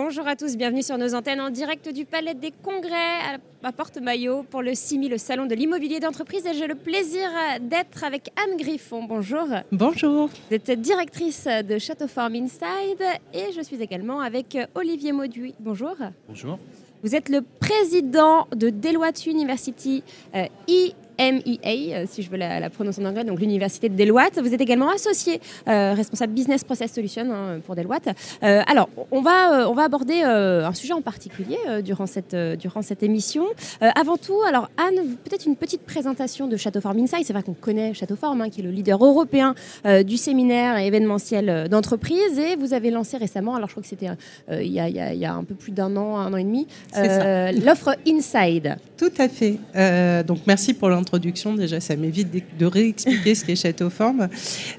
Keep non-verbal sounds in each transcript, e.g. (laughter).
Bonjour à tous, bienvenue sur nos antennes en direct du Palais des Congrès à Porte-Maillot pour le CIMI, le Salon de l'immobilier d'entreprise. Et j'ai le plaisir d'être avec Anne Griffon. Bonjour. Bonjour. Vous êtes directrice de Château Farm Inside et je suis également avec Olivier Mauduit. Bonjour. Bonjour. Vous êtes le président de Deloitte University euh, MEA, euh, si je veux la, la prononcer en anglais, donc l'université de Deloitte. Vous êtes également associé euh, responsable Business Process Solution hein, pour Deloitte. Euh, alors, on va, on va aborder un sujet en particulier durant, cette, durant cette émission. Avant tout, alors Anne, peut-être une petite présentation de Château Form Insight. C'est vrai qu'on connaît Château Form, hein, qui est le leader européen du séminaire événementiel d'entreprise. Et vous avez lancé récemment, alors je crois que c'était il, y a- y a- y a un peu plus d'un an, un an et demi, l'offre Inside. Tout à fait. Euh, donc merci pour l'introduction. Déjà, ça m'évite de, réexpliquer ce qu'est Château Forme.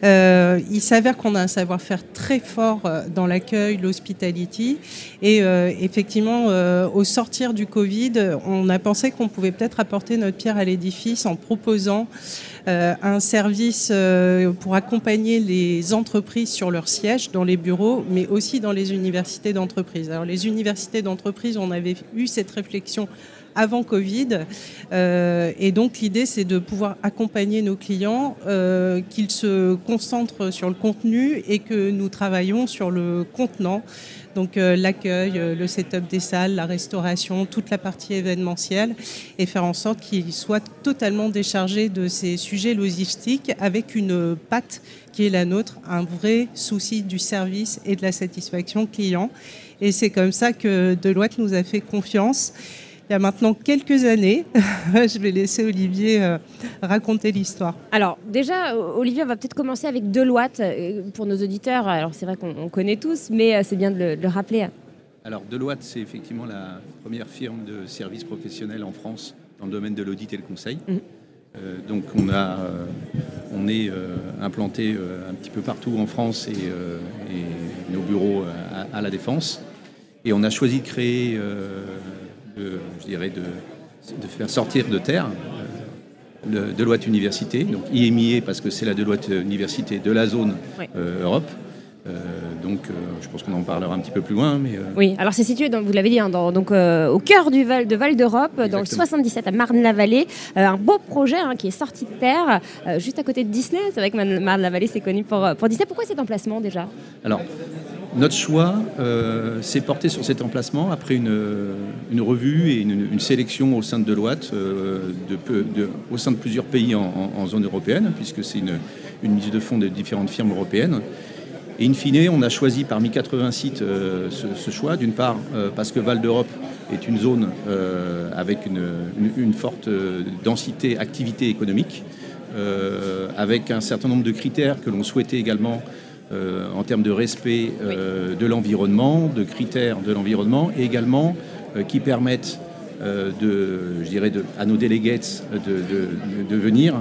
Euh, il s'avère qu'on a un savoir-faire très fort euh, dans l'accueil, l'hospitality. Et effectivement, au sortir du Covid, on a pensé qu'on pouvait peut-être apporter notre pierre à l'édifice en proposant un service pour accompagner les entreprises sur leur siège, dans les bureaux, mais aussi dans les universités d'entreprise. Alors les universités d'entreprise, on avait eu cette réflexion avant Covid. Euh, et donc l'idée, c'est de pouvoir accompagner nos clients, euh, qu'ils se concentrent sur le contenu et que nous travaillons sur le contenant. Donc euh, l'accueil, le setup des salles, la restauration, toute la partie événementielle, et faire en sorte qu'ils soient totalement déchargés de ces sujets logistiques avec une patte qui est la nôtre, un vrai souci du service et de la satisfaction client. Et c'est comme ça que Deloitte nous a fait confiance il y a maintenant quelques années. (laughs) Je vais laisser Olivier euh, raconter l'histoire. Alors déjà, Olivier, on va peut-être commencer avec Deloitte euh, pour nos auditeurs. Alors c'est vrai qu'on on connaît tous, mais euh, c'est bien de le, de le rappeler. Alors Deloitte, c'est effectivement la première firme de services professionnels en France dans le domaine de l'audit et le conseil. Euh, donc on, a, euh, on est euh, implanté euh, un petit peu partout en France et, euh, et nos bureaux à, à la Défense. Et on a choisi de créer, euh, de, je dirais, de, de faire sortir de terre euh, le Deloitte Université, donc IMIA parce que c'est la Deloitte Université de la zone Oui. euh, Europe. Euh, donc euh, je pense qu'on en parlera un petit peu plus loin, mais Oui, alors c'est situé, vous l'avez dit, hein, dans- donc, au cœur du Val, de Val d'Europe, dans le Exactement. 77 à Marne-la-Vallée. Un beau projet hein, qui est sorti de terre, juste à côté de Disney. C'est vrai que Marne- Marne-la-Vallée, c'est connu pour, pour Disney. Pourquoi cet emplacement déjà? Alors, notre choix euh, s'est porté sur cet emplacement après une, revue et une, sélection au sein de Deloitte, euh, au sein de plusieurs pays en, zone européenne, puisque c'est une, mise de fonds de différentes firmes européennes. Et in fine, on a choisi parmi 80 sites euh, ce, ce choix, d'une part parce que Val d'Europe est une zone avec une, forte densité, activité économique, avec un certain nombre de critères que l'on souhaitait également euh, en termes de respect euh, de l'environnement, de critères de l'environnement, et également euh, qui permettent de, je dirais de, à nos delegates de, de- de venir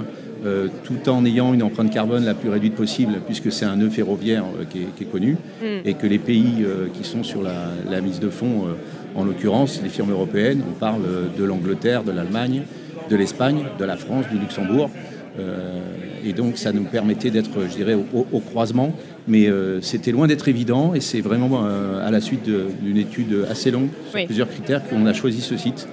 tout en ayant une empreinte carbone la plus réduite possible, puisque c'est un nœud ferroviaire qui, est, qui est connu, et que les pays qui sont sur la, la mise de fonds, en l'occurrence les firmes européennes, on parle de l'Angleterre, de l'Allemagne, de l'Espagne, de la France, du Luxembourg. Euh, et donc ça nous permettait d'être, je dirais, au, croisement, mais euh, c'était loin d'être évident, et c'est vraiment euh, à la suite d'une étude assez longue sur Oui. plusieurs critères qu'on a choisi ce site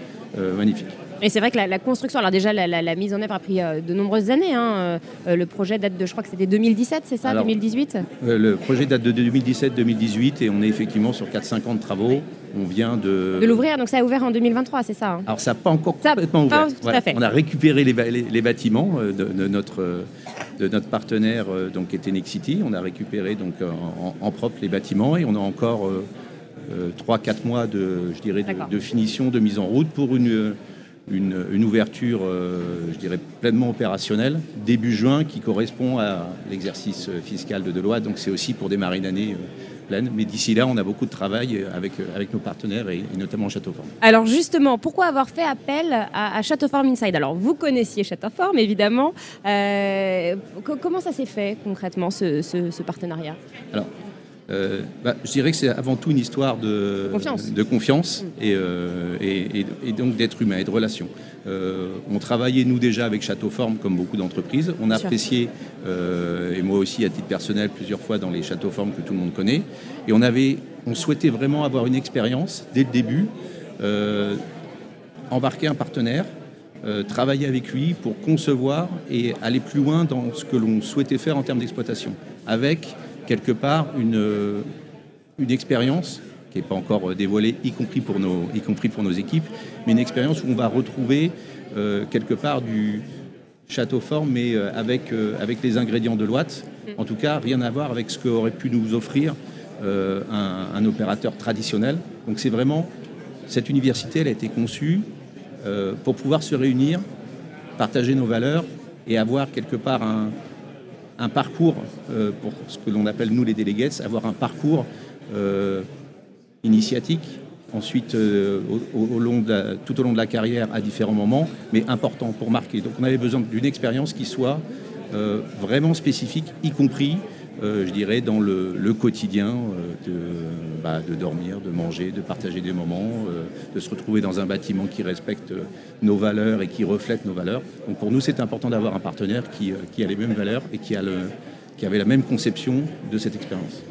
magnifique. Et c'est vrai que la, la construction, alors déjà la, la- la mise en œuvre a pris euh, de nombreuses années. hein. Euh, le projet date de, je crois que c'était 2017, c'est ça Alors, 2018 Euh, le projet date de 2017-2018 et on est effectivement sur 4-5 ans de travaux. On vient de... De l'ouvrir, donc ça a ouvert en 2023, c'est ça hein? Alors ça n'a pas encore Ça- complètement pas ouvert. tout à fait. On a récupéré les, ba- les- les bâtiments de, de notre, de notre partenaire donc, qui était Nexity. On a récupéré donc, en, en- en propre les bâtiments et on a encore euh, 3-4 mois de, je dirais, de finition, de mise en route pour une, une, une ouverture, euh, je dirais, pleinement opérationnelle début juin qui correspond à l'exercice fiscal de Deloitte. Donc c'est aussi pour démarrer une année euh, pleine. Mais d'ici là, on a beaucoup de travail avec, euh, avec nos partenaires et, et notamment Châteauforme. Alors justement, pourquoi avoir fait appel à, à Château Farm Inside? Alors vous connaissiez Château Farm évidemment. Euh, co- comment ça s'est fait concrètement ce, ce- ce partenariat? Alors, euh, bah, Je dirais que c'est avant tout une histoire de confiance, de confiance mm. euh, et, et, donc d'être humain et de relation. Euh, on travaillait, nous, déjà avec Château Forme, comme beaucoup d'entreprises. On a apprécié, et moi aussi, à titre personnel, plusieurs fois dans les Châteaux Forme que tout le monde connaît. Et on, avait, on souhaitait vraiment avoir une expérience dès le début, embarquer un partenaire, travailler avec lui pour concevoir et aller plus loin dans ce que l'on souhaitait faire en termes d'exploitation, avec quelque part une, une expérience qui n'est pas encore dévoilée, y compris, pour nos, y compris pour nos équipes, mais une expérience où on va retrouver euh, quelque part du château fort, mais euh, avec, euh, avec les ingrédients de l'Ouate. En tout cas, rien à voir avec ce qu'aurait pu nous offrir un, un, opérateur traditionnel. Donc c'est vraiment, cette université, elle a été conçue pour pouvoir se réunir, partager nos valeurs et avoir quelque part un, un parcours, euh, pour ce que l'on appelle nous les délégués, avoir un parcours euh, initiatique, ensuite euh, tout au long de la carrière à différents moments, mais important pour marquer. Donc on avait besoin d'une expérience qui soit vraiment spécifique, y compris je dirais, dans le, quotidien euh, de, bah, de, dormir, de manger, de partager des moments, euh, de se retrouver dans un bâtiment qui respecte nos valeurs et qui reflète nos valeurs. Donc pour nous, c'est important d'avoir un partenaire qui, qui, a les mêmes valeurs et qui, a le, qui avait la même conception de cette expérience.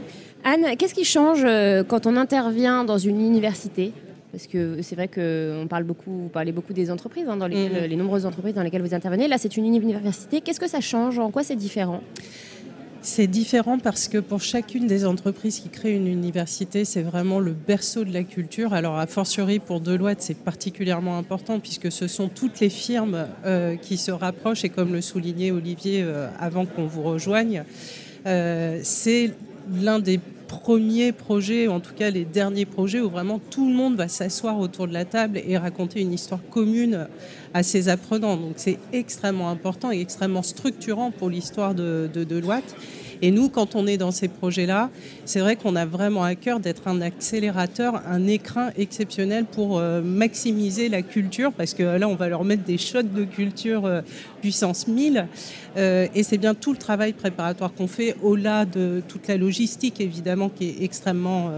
Anne, qu'est-ce qui change quand on intervient dans une université? Parce que c'est vrai qu'on parle beaucoup, vous parlez beaucoup des entreprises, hein, dans lesquelles, mhm. les nombreuses entreprises dans lesquelles vous intervenez. Là, c'est une université. Qu'est-ce que ça change? En quoi c'est différent? C'est différent parce que pour chacune des entreprises qui créent une université, c'est vraiment le berceau de la culture. Alors, a fortiori pour Deloitte, c'est particulièrement important puisque ce sont toutes les firmes euh, qui se rapprochent et comme le soulignait Olivier euh, avant qu'on vous rejoigne, euh, c'est l'un des premiers projets, en tout cas les derniers projets, où vraiment tout le monde va s'asseoir autour de la table et raconter une histoire commune à ses apprenants. Donc c'est extrêmement important et extrêmement structurant pour l'histoire de, de. Et nous, quand on est dans ces projets-là, c'est vrai qu'on a vraiment à cœur d'être un accélérateur, un écrin exceptionnel pour euh, maximiser la culture, parce que là, on va leur mettre des shots de culture euh, puissance 1000. Euh, et c'est bien tout le travail préparatoire qu'on fait, au-delà de toute la logistique, évidemment, qui est extrêmement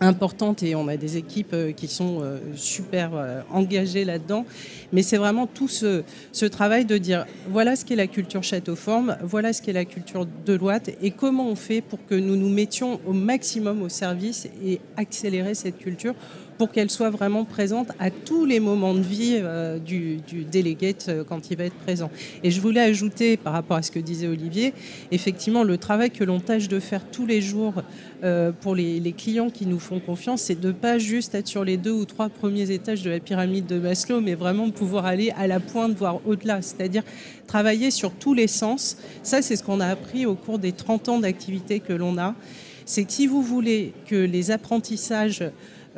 importante et on a des équipes euh, qui sont euh, super euh, engagées là-dedans. Mais c'est vraiment tout ce, travail de dire voilà ce qu'est la culture Château-Forme, voilà ce qu'est la culture de Loite et comment on fait pour que nous nous mettions au maximum au service et accélérer cette culture pour qu'elle soit vraiment présente à tous les moments de vie euh, du, du delegate euh, quand il va être présent. Et je voulais ajouter, par rapport à ce que disait Olivier, effectivement, le travail que l'on tâche de faire tous les jours euh, pour les, les, clients qui nous font confiance, c'est de pas juste être sur les deux ou trois premiers étages de la pyramide de Maslow, mais vraiment pouvoir aller à la pointe, voire au-delà, c'est-à-dire travailler sur tous les sens. Ça, c'est ce qu'on a appris au cours des 30 ans d'activité que l'on a. C'est que si vous voulez que les apprentissages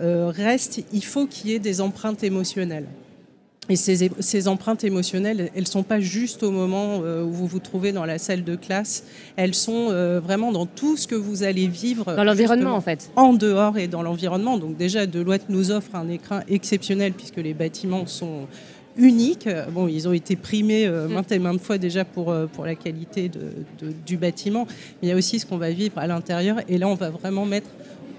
reste, il faut qu'il y ait des empreintes émotionnelles. Et ces, ces, empreintes émotionnelles, elles ne sont pas juste au moment euh, où vous vous trouvez dans la salle de classe, elles sont euh, vraiment dans tout ce que vous allez vivre. Dans l'environnement, en fait. En dehors et dans l'environnement. Donc déjà, Deloitte nous offre un écran exceptionnel puisque les bâtiments sont uniques. Bon, ils ont été primés euh, mm. maintes et maintes fois déjà pour, pour la qualité de, de, du bâtiment. Mais il y a aussi ce qu'on va vivre à l'intérieur. Et là, on va vraiment mettre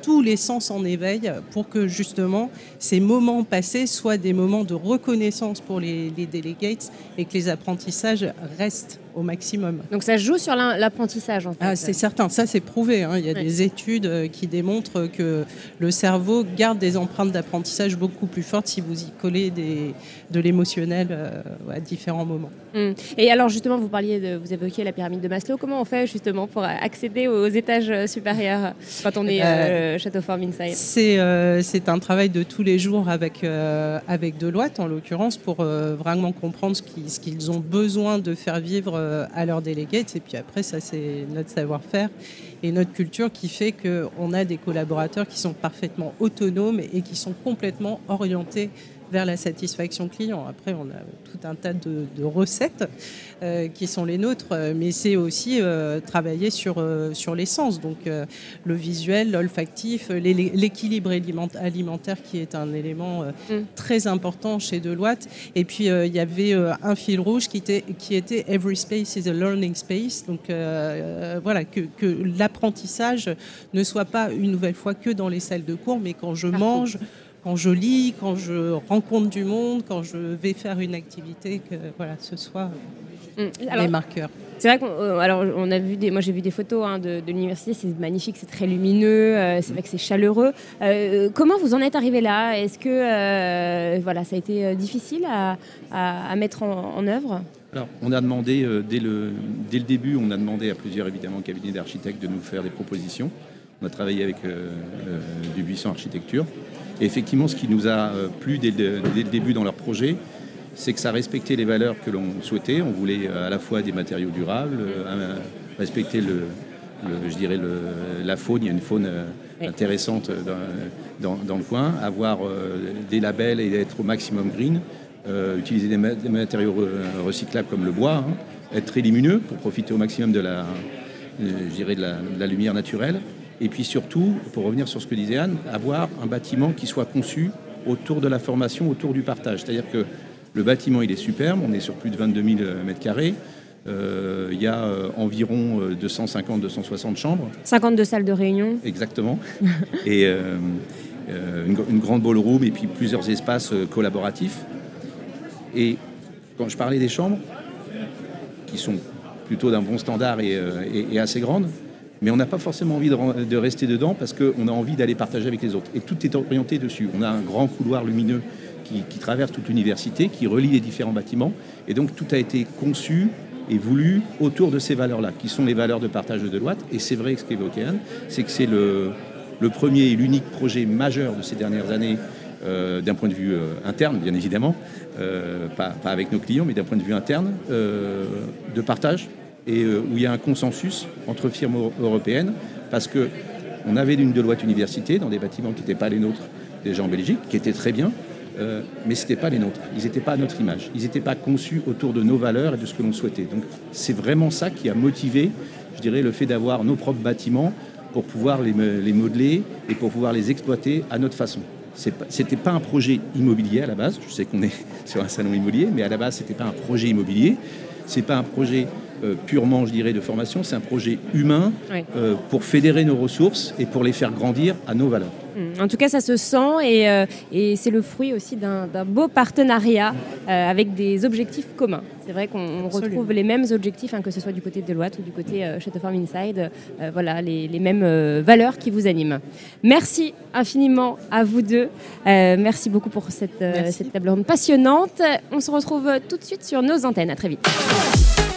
tous les sens en éveil pour que justement ces moments passés soient des moments de reconnaissance pour les, les delegates et que les apprentissages restent au maximum. Donc ça joue sur l'apprentissage en fait. Ah, c'est certain, ça c'est prouvé. Hein. Il y a des études euh, qui démontrent que le cerveau garde des empreintes d'apprentissage beaucoup plus fortes si vous y collez des, de l'émotionnel euh, à différents moments. Hum. Et alors justement, vous parliez de, vous évoquiez la pyramide de Maslow. Comment on fait justement pour accéder aux étages euh, supérieurs quand on est euh, Château Form Inside C'est un travail de tous les jours avec, avec Deloitte en l'occurrence pour vraiment comprendre ce qu'ils qu ont besoin de faire vivre à leurs délégués. Et puis après, ça, c'est notre savoir-faire et notre culture qui fait qu'on a des collaborateurs qui sont parfaitement autonomes et qui sont complètement orientés vers la satisfaction client. Après, on a tout un tas de, de recettes euh, qui sont les nôtres, mais c'est aussi euh, travailler sur, euh, sur l'essence, donc euh, le visuel, l'olfactif, l'équilibre alimentaire qui est un élément euh, mm. très important chez Deloitte. Et puis, euh, il y avait un fil rouge qui était, qui était Every space is a learning space. Donc, voilà, que, que l'apprentissage ne soit pas une nouvelle fois que dans les salles de cours, mais quand je mange, quand je lis, quand je rencontre du monde, quand je vais faire une activité, que voilà, ce soit mm. les marqueurs. C'est vrai qu'on euh, alors on a vu des, moi j'ai vu des photos hein, de, l'université, c'est magnifique, c'est très lumineux, euh, c'est vrai que c'est chaleureux. Euh, comment vous en êtes arrivé là? Est-ce que voilà, ça a été difficile à, à, mettre en, en, œuvre? Alors, on a demandé dès, le, dès le début, on a demandé à plusieurs évidemment cabinets d'architectes de nous faire des propositions. On a travaillé avec du Buisson Architecture. Et effectivement, ce qui nous a plu dès le début dans leur projet, c'est que ça respectait les valeurs que l'on souhaitait. On voulait euh, à la fois des matériaux durables, euh, respecter le, je dirais la faune. Il y a une faune euh, intéressante dans, le coin. Avoir des labels et être au maximum green. utiliser des, matériaux recyclables comme le bois. Hein. être très lumineux pour profiter au maximum de la, je dirais de la, lumière naturelle. Et puis surtout, pour revenir sur ce que disait Anne, avoir un bâtiment qui soit conçu autour de la formation, autour du partage. C'est-à-dire que le bâtiment, il est superbe, on est sur plus de 22 000 mètres carrés. Euh, il y a euh, environ 250-260 euh, chambres. 52 salles de réunion. Exactement. (laughs) et une, grande ballroom et puis plusieurs espaces collaboratifs. Et quand je parlais des chambres, qui sont plutôt d'un bon standard et, assez grandes, mais on n'a pas forcément envie de, rester dedans parce qu'on a envie d'aller partager avec les autres. Et tout est orienté dessus. On a un grand couloir lumineux qui, traverse toute l'université, qui relie les différents bâtiments. Et donc tout a été conçu et voulu autour de ces valeurs-là, qui sont les valeurs de partage de Deloitte. Et c'est vrai ce qu'évoquait Anne, c'est que c'est le, premier et l'unique projet majeur de ces dernières années euh, d'un point de vue euh, interne, bien évidemment, euh, pas, avec nos clients, mais d'un point de vue interne, de partage, et où il y a un consensus entre firmes européennes, parce que on avait une Deloitte Université dans des bâtiments qui n'étaient pas les nôtres déjà en Belgique, qui étaient très bien, euh, mais ce n'était pas les nôtres. Ils n'étaient pas à notre image. Ils n'étaient pas conçus autour de nos valeurs et de ce que l'on souhaitait. Donc c'est vraiment ça qui a motivé, je dirais, le fait d'avoir nos propres bâtiments pour pouvoir les, les, modeler et pour pouvoir les exploiter à notre façon. Ce n'était pas un projet immobilier à la base. Je sais qu'on est (laughs) sur un salon immobilier, mais à la base, ce n'était pas un projet immobilier. Ce n'est pas un projet euh, purement, je dirais, de formation. C'est un projet humain euh, pour fédérer nos ressources et pour les faire grandir à nos valeurs. En tout cas, ça se sent et, euh, c'est le fruit aussi d'un beau partenariat euh, avec des objectifs communs. C'est vrai qu'on retrouve les mêmes objectifs, hein, que ce soit du côté de Deloitte ou du côté euh, Château Farm Inside. voilà, les, mêmes valeurs qui vous animent. Merci infiniment à vous deux. merci beaucoup pour cette, cette table ronde passionnante. On se retrouve tout de suite sur nos antennes. À très vite.